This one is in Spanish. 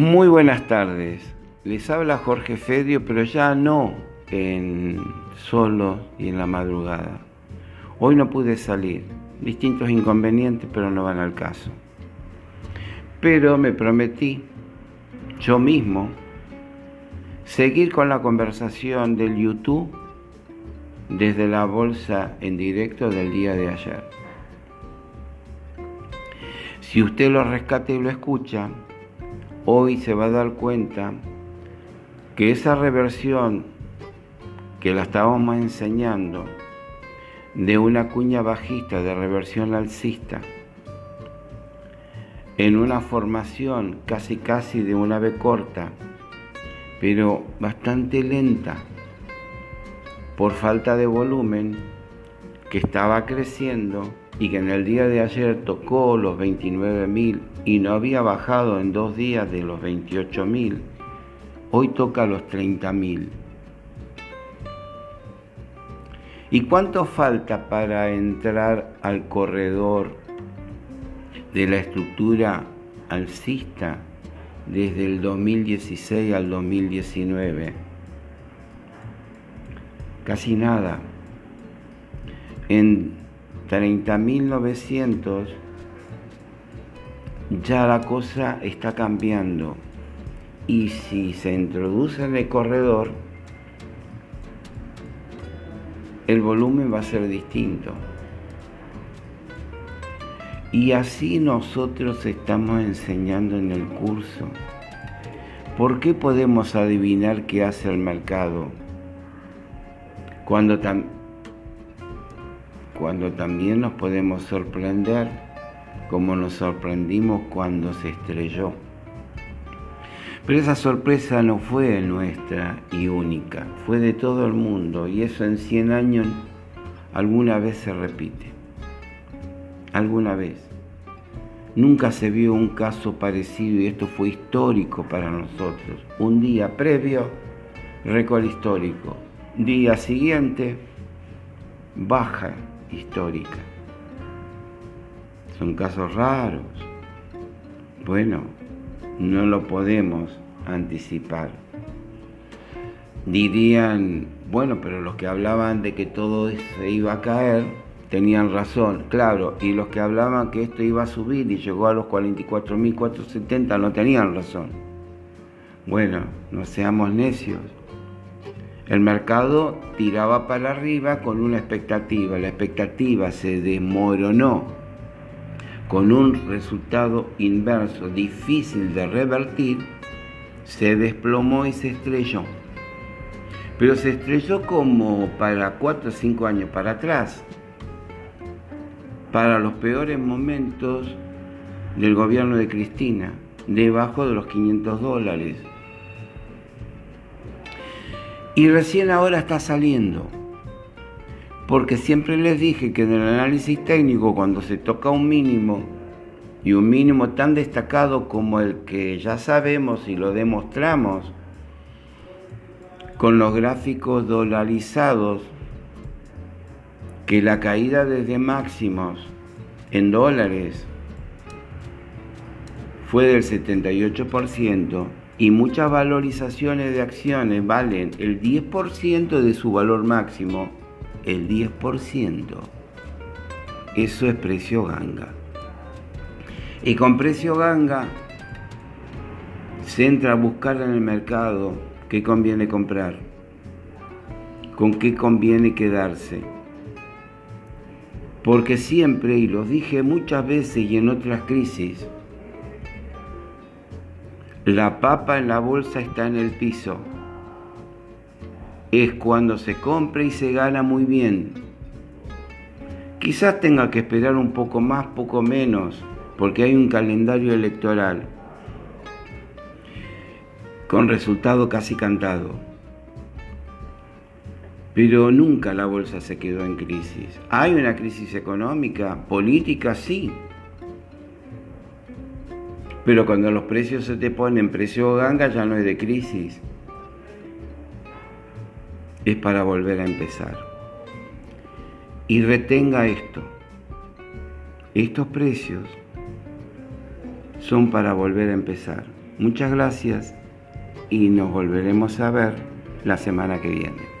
Muy buenas tardes. Les habla Jorge Fedio, pero ya no en solo y en la madrugada. Hoy no pude salir. Distintos inconvenientes, pero no van al caso. Pero me prometí yo mismo seguir con la conversación del YouTube desde la bolsa en directo del día de ayer. Si usted lo rescata y lo escucha, hoy se va a dar cuenta que esa reversión que la estábamos enseñando de una cuña bajista de reversión alcista en una formación casi casi de una B corta, pero bastante lenta por falta de volumen, que estaba creciendo y que en el día de ayer tocó los 29.000 y no había bajado en dos días de los 28.000, hoy toca los 30.000. ¿Y cuánto falta para entrar al corredor de la estructura alcista desde el 2016 al 2019? Casi nada. En 30.900 ya la cosa está cambiando y si se introduce en el corredor el volumen va a ser distinto. Y así nosotros estamos enseñando en el curso. ¿Por qué podemos adivinar qué hace el mercado? Cuando cuando también nos podemos sorprender como nos sorprendimos cuando se estrelló. Pero esa sorpresa no fue nuestra y única, fue de todo el mundo y eso en 100 años alguna vez se repite. Alguna vez. Nunca se vio un caso parecido y esto fue histórico para nosotros. Un día previo, récord histórico. Día siguiente, baja histórica. Son casos raros. Bueno, no lo podemos anticipar. Dirían, bueno, pero los que hablaban de que todo se iba a caer tenían razón, claro, y los que hablaban que esto iba a subir y llegó a los 44.470 no tenían razón. Bueno, no seamos necios. El mercado tiraba para arriba con una expectativa, la expectativa se desmoronó con un resultado inverso difícil de revertir, se desplomó y se estrelló. Pero se estrelló como para 4 o 5 años para atrás, para los peores momentos del gobierno de Cristina, debajo de los 500 dólares. Y recién ahora está saliendo. Porque siempre les dije que en el análisis técnico, cuando se toca un mínimo, y un mínimo tan destacado como el que ya sabemos y lo demostramos con los gráficos dolarizados, que la caída desde máximos en dólares fue del 78%, y muchas valorizaciones de acciones valen el 10% de su valor máximo, el 10%. Eso es precio ganga. Y con precio ganga se entra a buscar en el mercado qué conviene comprar, con qué conviene quedarse. Porque siempre, y lo dije muchas veces y en otras crisis, la papa en la bolsa está en el piso. Es cuando se compra y se gana muy bien. Quizás tenga que esperar un poco más, poco menos, porque hay un calendario electoral con resultado casi cantado. Pero nunca la bolsa se quedó en crisis. Hay una crisis económica, política, sí, pero cuando los precios se te ponen precio ganga ya no es de crisis. Es para volver a empezar. Y retenga esto. Estos precios son para volver a empezar. Muchas gracias y nos volveremos a ver la semana que viene.